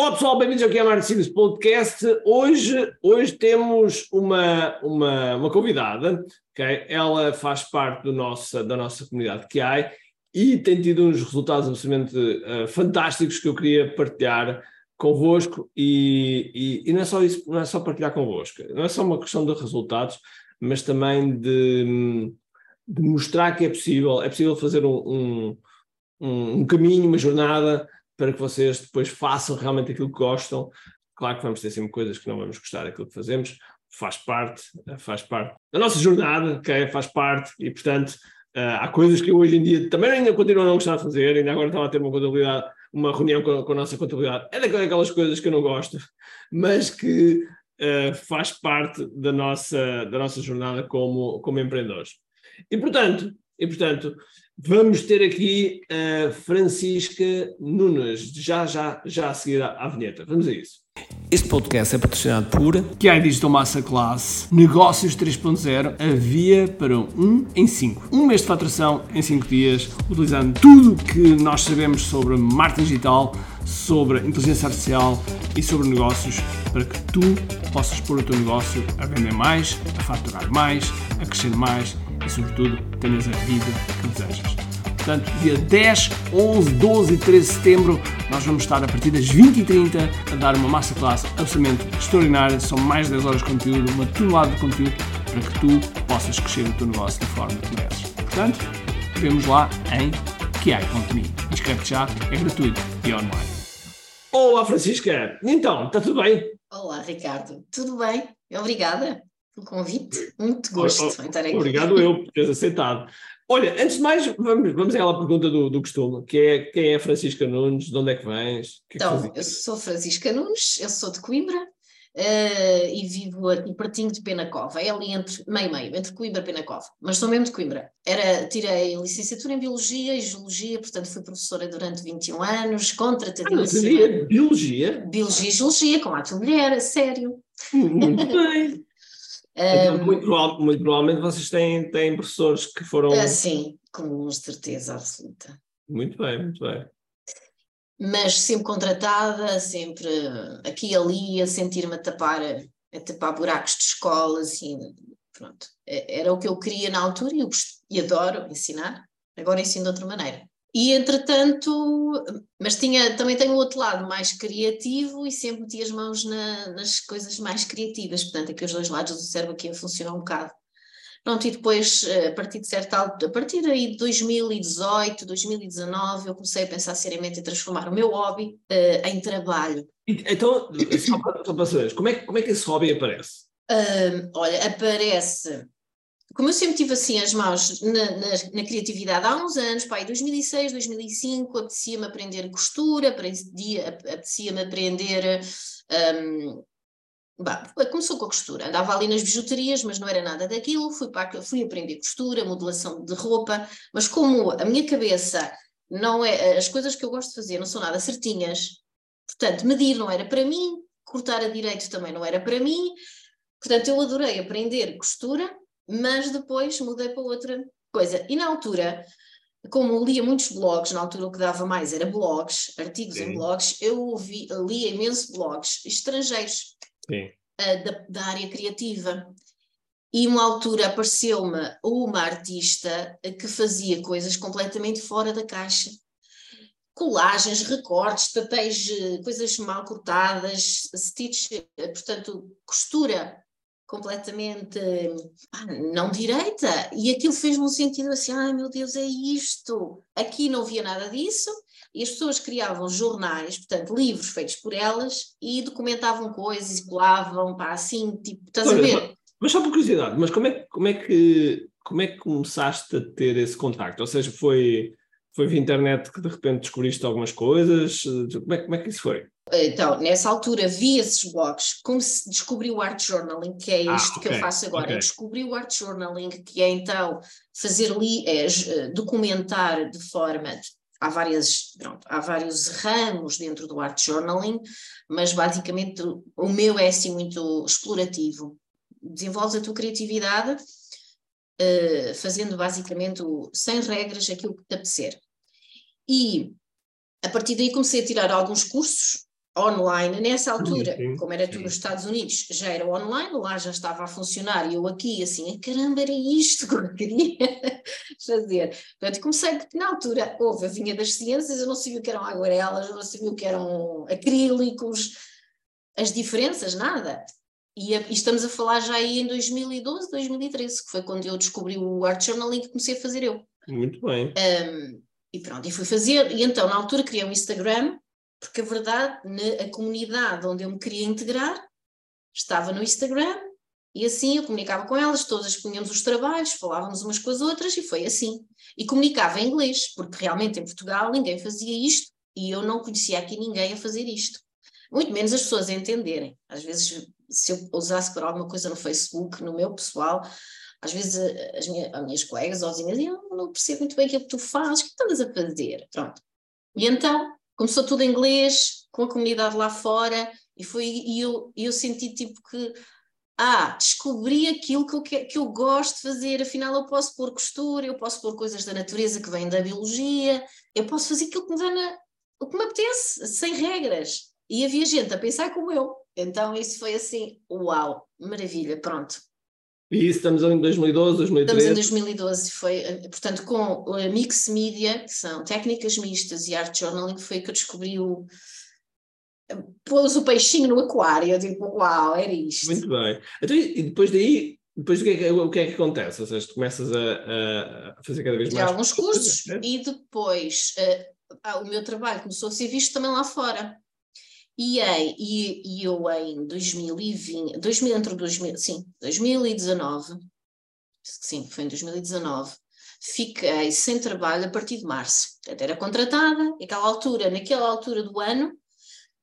Olá pessoal, bem-vindos aqui ao Martins Podcast. Hoje, hoje temos uma, uma, uma convidada, okay? ela faz parte do nossa, da nossa comunidade que há e tem tido uns resultados absolutamente uh, fantásticos que eu queria partilhar convosco e, e, e, não é só isso, não é só partilhar convosco, não é só uma questão de resultados, mas também de, de mostrar que é possível, é possível fazer um, um, um caminho, uma jornada para que vocês depois façam realmente aquilo que gostam. Claro que vamos ter sempre coisas que não vamos gostar daquilo que fazemos, faz parte, faz parte da nossa jornada, okay? faz parte, e portanto uh, há coisas que eu hoje em dia também ainda continuo a não gostar de fazer, ainda agora estava a ter uma contabilidade, uma reunião com, com a nossa contabilidade, é daquelas coisas que eu não gosto, mas que uh, faz parte da nossa, da nossa jornada como, como empreendedores. E portanto, e portanto, Vamos ter aqui a Francisca Nunes, já, já, já a seguir à, vinheta. Vamos a isso. Este podcast é patrocinado por QI Digital Masterclass Negócios 3.0 A via para um em 5. Um mês de faturação em 5 dias, utilizando tudo que nós sabemos sobre marketing digital, sobre inteligência artificial e sobre negócios para que tu possas pôr o teu negócio a vender mais, a faturar mais, a crescer mais e, sobretudo, tenhas a vida que desejas. Portanto, dia 10, 11, 12 e 13 de setembro, nós vamos estar a partir das 20h30 a dar uma masterclass absolutamente extraordinária. São mais de 10 horas de conteúdo, uma tonelada de conteúdo para que tu possas crescer o teu negócio da forma que mereces. Portanto, vemos lá em kiai.me. Inscreve-te já, é gratuito e online. Olá, Francisca. Então, está tudo bem? Olá, Ricardo. Tudo bem? Obrigada pelo convite. Muito gosto oh, oh, estar aqui. Obrigado eu por teres aceitado. Olha, antes de mais, vamos, vamos àquela pergunta do, do costume, que é quem é Francisca Nunes, de onde é que vens? Que então, é que eu sou Francisca Nunes, eu sou de Coimbra uh, e vivo aqui pertinho de Penacova, é ali entre, meio meio, entre Coimbra e Penacova, mas sou mesmo de Coimbra. Era, tirei licenciatura em Biologia e Geologia, portanto fui professora durante 21 anos, contratadíssima. Ah, biologia? Biologia e Geologia, com a mulher, a sério. Muito bem. Então, muito, muito, provavelmente vocês têm, têm professores que foram. Uh, sim, com certeza absoluta. Muito bem, muito bem. Mas sempre contratada, sempre aqui e ali, a sentir-me a tapar, a tapar buracos de escola, assim, pronto. É, era o que eu queria na altura e, eu, e adoro ensinar, agora ensino de outra maneira. E entretanto, mas tinha, também tenho o outro lado mais criativo e sempre meti as mãos na, nas coisas mais criativas, portanto, aqui os dois lados do cérebro aqui a funcionar um bocado. Pronto, e depois, eh, a partir de certa altura, a partir aí de 2018, 2019, eu comecei a pensar seriamente em transformar o meu hobby uh, em trabalho. Então, só para, só para saber, como é, como é que esse hobby aparece? Uh, olha, aparece como eu sempre tive assim as mãos na, na, na criatividade há uns anos, pai, 2006, 2005, apetecia-me aprender costura, apetecia-me aprender. Um, bah, começou com a costura, andava ali nas bijuterias, mas não era nada daquilo, fui, para, fui aprender costura, modelação de roupa, mas como a minha cabeça não é, as coisas que eu gosto de fazer não são nada certinhas, portanto, medir não era para mim, cortar a direito também não era para mim, portanto, eu adorei aprender costura, mas depois mudei para outra coisa. E na altura, como lia muitos blogs, na altura o que dava mais era blogs, artigos Sim. em blogs, eu ouvi, lia imenso blogs estrangeiros uh, da, da área criativa. E uma altura apareceu-me uma artista que fazia coisas completamente fora da caixa. Colagens, recortes, papéis, eh, coisas mal cortadas, stitch, eh, portanto, costura completamente ah, não direita, e aquilo fez-me um sentido assim, ai meu Deus, é isto. Aqui não via nada disso, e as pessoas criavam jornais, portanto, livros feitos por elas, e documentavam coisas e colavam, pá, assim, tipo, estás Olha, a ver? Mas só por curiosidade, mas como é, como é que como é que começaste a ter esse contacto? Ou seja, foi, foi via internet que de repente descobriste algumas coisas? Como é, como é que isso foi? Então, nessa altura vi esses blogs, como se descobri o art journaling, que é ah, isto ah, okay, que eu faço agora. Okay. Descobri o art journaling, que é então fazer ali, é, eh, documentar de forma. Há, várias, pronto, há vários ramos dentro do art journaling, mas basicamente o meu é assim muito explorativo. Desenvolves a tua criatividade uh, fazendo basicamente o, sem regras aquilo que te apetecer. E a partir daí comecei a tirar alguns cursos online. Nessa altura, sim, como era tudo nos Estados Unidos, já era online, lá já estava a funcionar e eu aqui assim, caramba, era isto que eu queria fazer. Portanto, comecei, porque na altura, houve, eu vinha das ciências, eu não sabia o que eram aguarelas, eu não sabia o que eram acrílicos, as diferenças, nada. E, e, estamos a falar já aí em 2012, 2013, que foi quando eu descobri o Art Journaling que comecei a fazer eu. Muito bem. Um, e pronto, e fui fazer, e então na altura criei um Instagram, porque a verdade, na, a comunidade onde eu me queria integrar estava no Instagram, e assim eu comunicava com elas, todas punhamos os trabalhos, falávamos umas com as outras, e foi assim. E comunicava em inglês, porque realmente em Portugal ninguém fazia isto, e eu não conhecia aqui ninguém a fazer isto. Muito menos as pessoas a entenderem. Às vezes, se eu usasse para alguma coisa no Facebook, no meu pessoal, às vezes as minhas, as minhas colegas ou as minhas eu não percebo muito bem aquilo que tu fazes, o que estás a fazer? Pronto. E então começou tudo em inglês, com a comunidade lá fora, e foi e eu, eu senti tipo que ah, descobri aquilo que eu, que, que eu gosto de fazer, afinal eu posso pôr costura, eu posso pôr coisas da natureza que vêm da biologia, eu posso fazer aquilo que me na, o que me apetece, sem regras. E havia gente a pensar como eu. Então isso foi assim, uau, maravilha, pronto. E isso estamos em 2012, 2013? Estamos em 2012, foi, eh, portanto, com a Mix Media, que são técnicas mistas e art journaling, foi que eu descobri o. pôs o peixinho no aquário, eu digo, uau, era isto. Muito bem. Então, e depois daí, depois o que é que, o que, é que acontece? Ou seja, tu começas a, a fazer cada vez mais. alguns cursos é? e depois uh, o meu trabalho começou a ser visto também lá fora. E, e, e eu em 2020, 2000, entre 2000, sim, 2019, sim, foi em 2019, fiquei sem trabalho a partir de março. Era contratada, naquela altura, naquela altura do ano,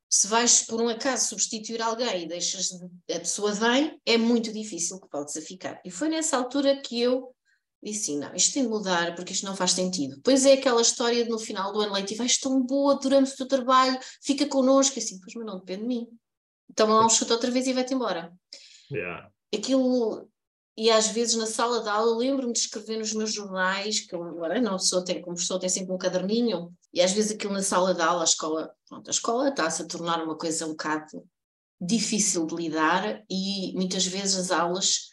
se vais por um acaso substituir alguém e deixas de, a pessoa vem, é muito difícil que voltes ficar. E foi nessa altura que eu disse assim, não, isto tem de mudar porque isto não faz sentido. Pois é aquela história de no final do ano letivo, vais tão boa, adoramos o teu trabalho, fica connosco, e assim, pois mas não depende de mim. Então lá um chute outra vez e vai-te embora. Yeah. Aquilo, e às vezes na sala de aula lembro-me de escrever nos meus jornais, que eu agora não sou, tenho, como professor tenho sempre um caderninho, e às vezes aquilo na sala de aula, a escola, pronto, a escola está-se a tornar uma coisa um bocado difícil de lidar e muitas vezes as aulas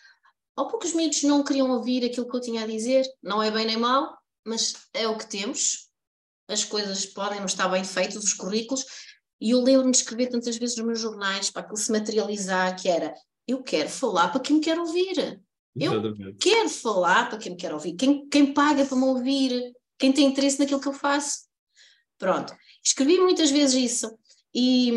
ou porque os miúdos não queriam ouvir aquilo que eu tinha a dizer, não é bem nem mal, mas é o que temos, as coisas podem não estar bem feitas, os currículos, e eu lembro-me de escrever tantas vezes nos meus jornais para aquilo se materializar, que era, eu quero falar para quem me quer ouvir, eu Exatamente. quero falar para quem me quer ouvir, quem, quem paga para me ouvir, quem tem interesse naquilo que eu faço. Pronto, escrevi muitas vezes isso, e,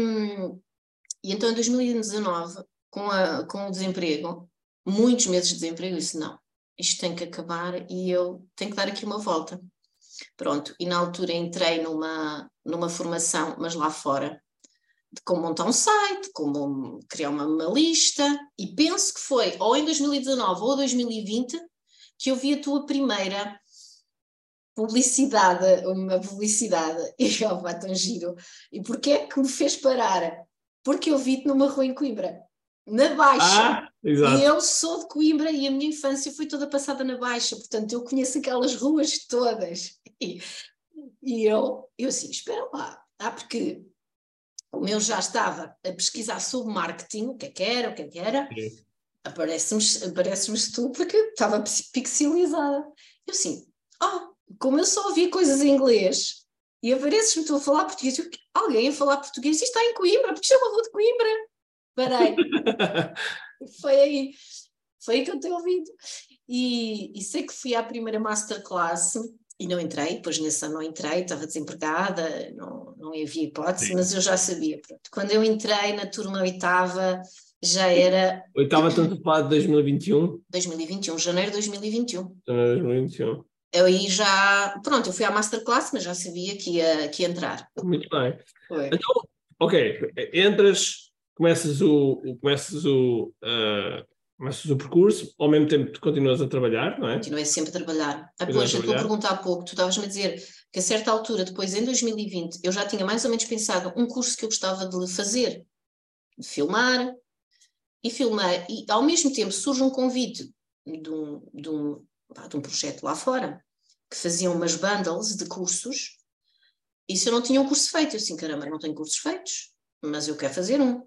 e então em 2019, com, a, com o desemprego, muitos meses de desemprego, disse, não, isto tem que acabar e eu tenho que dar aqui uma volta. Pronto, e na altura entrei numa, numa formação, mas lá fora, de como montar um site, como criar uma, uma lista, e penso que foi ou em 2019 ou 2020 que eu vi a tua primeira publicidade, uma publicidade, e vai tão giro. E porquê é que me fez parar? Porque eu vi-te numa rua em Coimbra na Baixa. Ah, e eu sou de Coimbra e a minha infância foi toda passada na Baixa, portanto eu conheço aquelas ruas todas. E, e eu, eu assim, espera lá, ah, porque como eu já estava a pesquisar sobre marketing, o que é que era, o que é que era, aparece-me aparece tu porque estava pixelizada. Eu assim, oh, como eu só ouvia coisas em inglês e apareces-me tu a falar português, alguém a falar português, isto está em Coimbra, porque isto é de Coimbra parei. foi aí, foi aí que eu tenho ouvido. E, e, sei que fui à primeira masterclass e não entrei, depois nessa não entrei, estava desempregada, não, não havia hipótese, Sim. mas eu já sabia. Pronto. Quando eu entrei na turma oitava, já era. Oitava tanto para de 2021? 2021, janeiro de 2021. Janeiro de 2021. Eu aí já, pronto, eu fui à masterclass, mas já sabia que ia, que ia entrar. Muito bem. Foi. Então, ok, entras começas o, começas o, uh, começas o percurso, ao mesmo tempo tu continuas a trabalhar, não é? Continuei sempre a trabalhar. Ah, pois, eu estou a perguntar há pouco, tu estavas-me a dizer que a certa altura, depois em 2020, eu já tinha mais ou menos pensado um curso que eu gostava de fazer, de filmar, e filmar, e ao mesmo tempo surge um convite de um, de um, de um projeto lá fora, que faziam umas bundles de cursos, e se eu não tinha um curso feito, eu assim, caramba, não tenho cursos feitos, mas eu quero fazer um.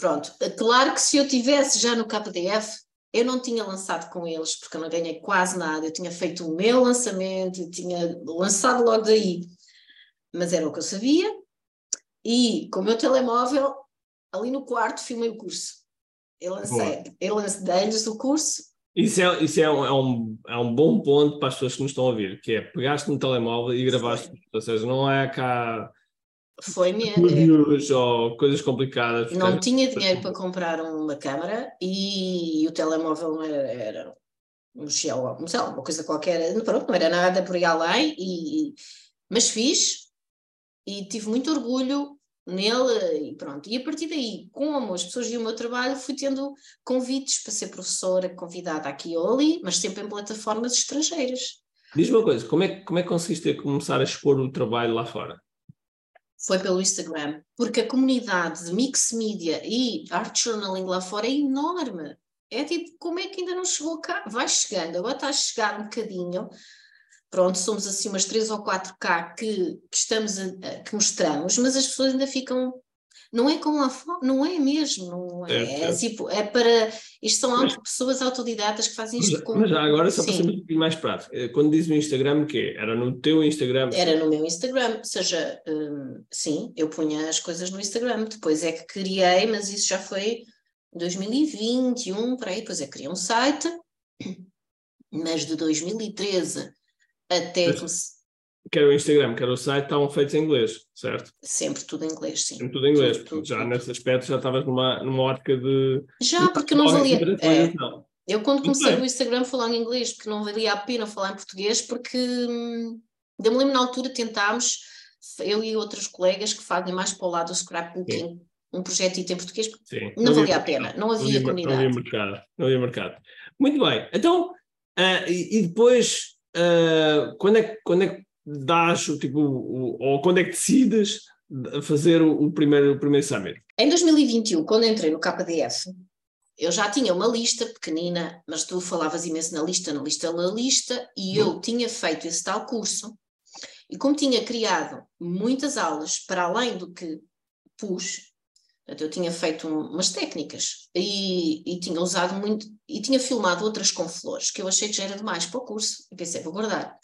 Pronto, claro que se eu tivesse já no KDF, eu não tinha lançado com eles, porque eu não ganhei quase nada, eu tinha feito o meu lançamento, tinha lançado logo daí, mas era o que eu sabia, e com o meu telemóvel, ali no quarto, filmei o curso. Eu lancei, eu lancei lhes o curso. Isso, é, isso é, um, é, um, é um bom ponto para as pessoas que nos estão a ouvir, que é pegaste no telemóvel e gravaste, Foi. ou seja, não é cá foi mesmo. Ou coisas complicadas. Não tinha dinheiro para comprar uma câmara e o telemóvel era, era um shell, uma coisa qualquer, pronto, não era nada por aí além, e, mas fiz e tive muito orgulho nele e pronto. E a partir daí, como as pessoas viam o meu trabalho, fui tendo convites para ser professora convidada aqui ou ali, mas sempre em plataformas estrangeiras. Diz uma coisa, como é, como é que conseguiste começar a expor o trabalho lá fora? Foi pelo Instagram, porque a comunidade de mix media e art journaling lá fora é enorme. É tipo, como é que ainda não chegou cá? Vai chegando, agora está a chegar um bocadinho. Pronto, somos assim umas 3 ou 4 K que, que estamos a, que mostramos, mas as pessoas ainda ficam não é como lá fora, não é mesmo, não é, é, é, tipo, é para, isto são mas, pessoas autodidatas que fazem isto mas, com... Mas agora só para ser um pouquinho mais prático, eh, quando diz no Instagram, o quê? Era no teu Instagram? Era no meu Instagram, ou seja, hum, sim, eu punha as coisas no Instagram, depois é que criei, mas isso já foi 2021, para aí, depois é que criei um site, mas de 2013 até... Mas, quer o Instagram, quer o site, estavam feitos em inglês, certo? Sempre tudo em inglês, sim. Sempre tudo em inglês, tudo, tudo, já tudo. nesse aspecto já estavas numa, numa ótica de. Já, porque não valia. É, eu quando comecei no Instagram falando inglês, porque não valia a pena falar em português, porque hum, eu me lembro na altura tentámos, eu e outros colegas que fazem mais para o lado do scrapbooking, sim. um projeto em português, Sim. não, não valia a pena, não havia, não havia comunidade. Não havia mercado, não havia mercado. Muito bem, então, uh, e, e, depois, uh, quando, é, quando é que dás, tipo, o, ou quando é que decides fazer o, o, primeiro, o primeiro summit? Em 2021, quando entrei no KDF, eu já tinha uma lista pequenina, mas tu falavas imenso na lista, na lista, na lista, e eu hum. tinha feito esse tal curso, e como tinha criado muitas aulas para além do que pus, eu tinha feito umas técnicas e, e, tinha usado muito, e tinha filmado outras com flores, que eu achei que já era demais para o curso, e pensei, vou guardar.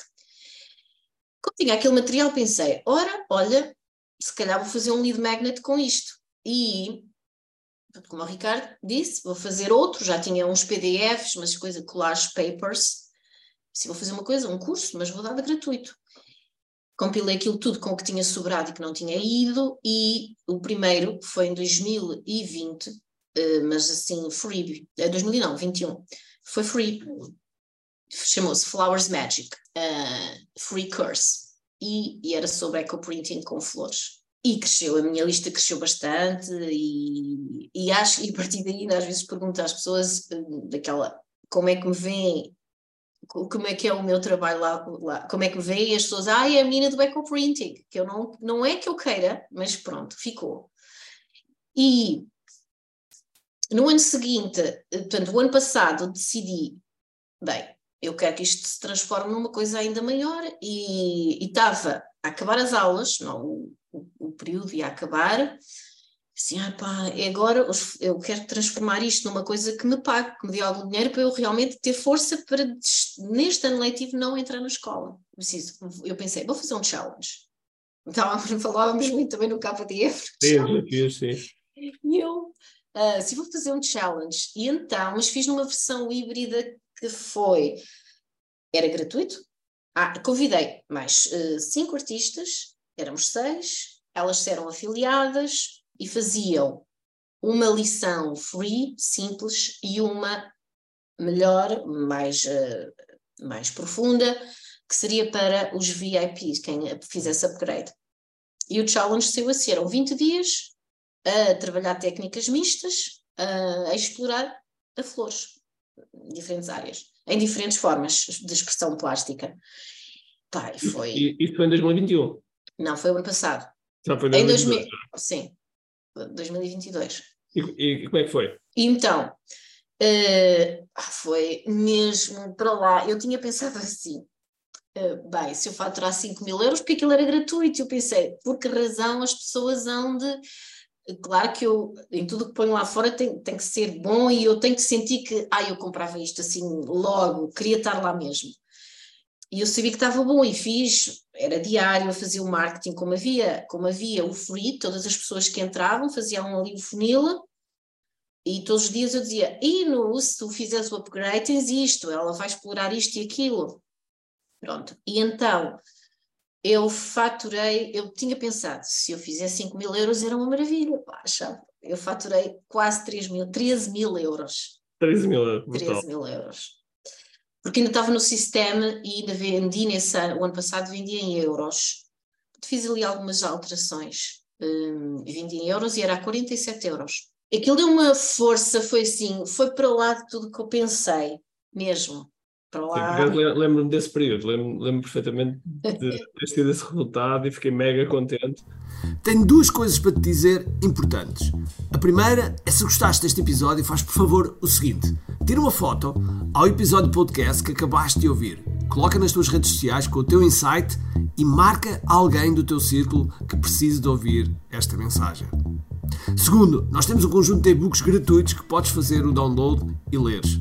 Como tinha aquele material, pensei, ora, olha, se calhar vou fazer um lead magnet com isto. E, como o Ricardo disse, vou fazer outro, já tinha uns PDFs, umas coisas, collage papers. Se vou fazer uma coisa, um curso, mas vou dar de gratuito. Compilei aquilo tudo com o que tinha sobrado e que não tinha ido, e o primeiro foi em 2020, eh, mas assim, free, 2000 eh, não, 21, foi free, chamou-se Flowers Magic, uh, Free Course, e, e, era sobre ecoprinting com flores. E cresceu, a minha lista cresceu bastante, e, e acho, e a partir daí, às vezes pergunto às pessoas uh, daquela, como é que me veem, como é que é o meu trabalho lá, lá como é que me veem, e as pessoas, ah, é a menina do ecoprinting, que eu não, não é que eu queira, mas pronto, ficou. E no ano seguinte, portanto, o ano passado, decidi, bem, eu quero que isto se transforme numa coisa ainda maior e estava a acabar as aulas, não, o, o, o, período ia acabar, assim, ah pá, agora eu quero transformar isto numa coisa que me pague, que me dê algum dinheiro para eu realmente ter força para neste ano letivo não entrar na escola. Preciso, eu pensei, vou fazer um challenge. Então, falávamos muito também no KDF. Sim, sim. E eu, uh, se vou fazer um challenge, e então, mas fiz numa versão híbrida que foi, era gratuito, ah, convidei mais uh, cinco artistas, éramos seis, elas eram afiliadas e faziam uma lição free, simples, e uma melhor, mais, uh, mais profunda, que seria para os VIPs, quem fizesse upgrade. E o challenge saiu assim, eram 20 dias a trabalhar técnicas mistas, a explorar a flores diferentes áreas, em diferentes formas de expressão plástica. Pai, foi. Isso foi em 2021? Não, foi o ano passado. Já foi em 2022? Em 2000... Sim, 2022. E, e, como é que foi? Então, uh, foi mesmo para lá. Eu tinha pensado assim: uh, bem, se eu faturar 5 mil euros, porque aquilo era gratuito. Eu pensei, por que razão as pessoas hão de Claro que eu, em tudo que ponho lá fora, tem, tem que ser bom e eu tenho que sentir que, ah, eu comprava isto assim logo, queria estar lá mesmo. E eu sabia que estava bom e fiz, era diário, fazia o marketing como havia, como havia o free, todas as pessoas que entravam faziam ali o funil e todos os dias eu dizia, e no, se tu fizeres o upgrade tens isto, ela vai explorar isto e aquilo. Pronto, e então eu faturei, eu tinha pensado, se eu fizesse 5 mil euros era uma maravilha, pá, Eu faturei quase 3 mil, 13 mil euros. 13 mil euros. 13 mil euros. Porque ainda estava no sistema e ainda vendi nesse ano, o ano passado vendia em euros. Fiz ali algumas alterações. Um, vendi em euros e era a 47 euros. Aquilo deu uma força, foi assim, foi para lá de tudo que eu pensei, mesmo para lá. Lembro-me desse período, lembro-me lembro perfeitamente de ter tido esse resultado e fiquei mega contente. Tenho duas coisas para te dizer importantes. A primeira é se gostaste deste episódio, faz por favor o seguinte: tira uma foto ao episódio podcast que acabaste de ouvir, coloca nas tuas redes sociais com o teu insight e marca alguém do teu círculo que precise de ouvir esta mensagem. Segundo, nós temos um conjunto de e-books gratuitos que podes fazer o download e leres.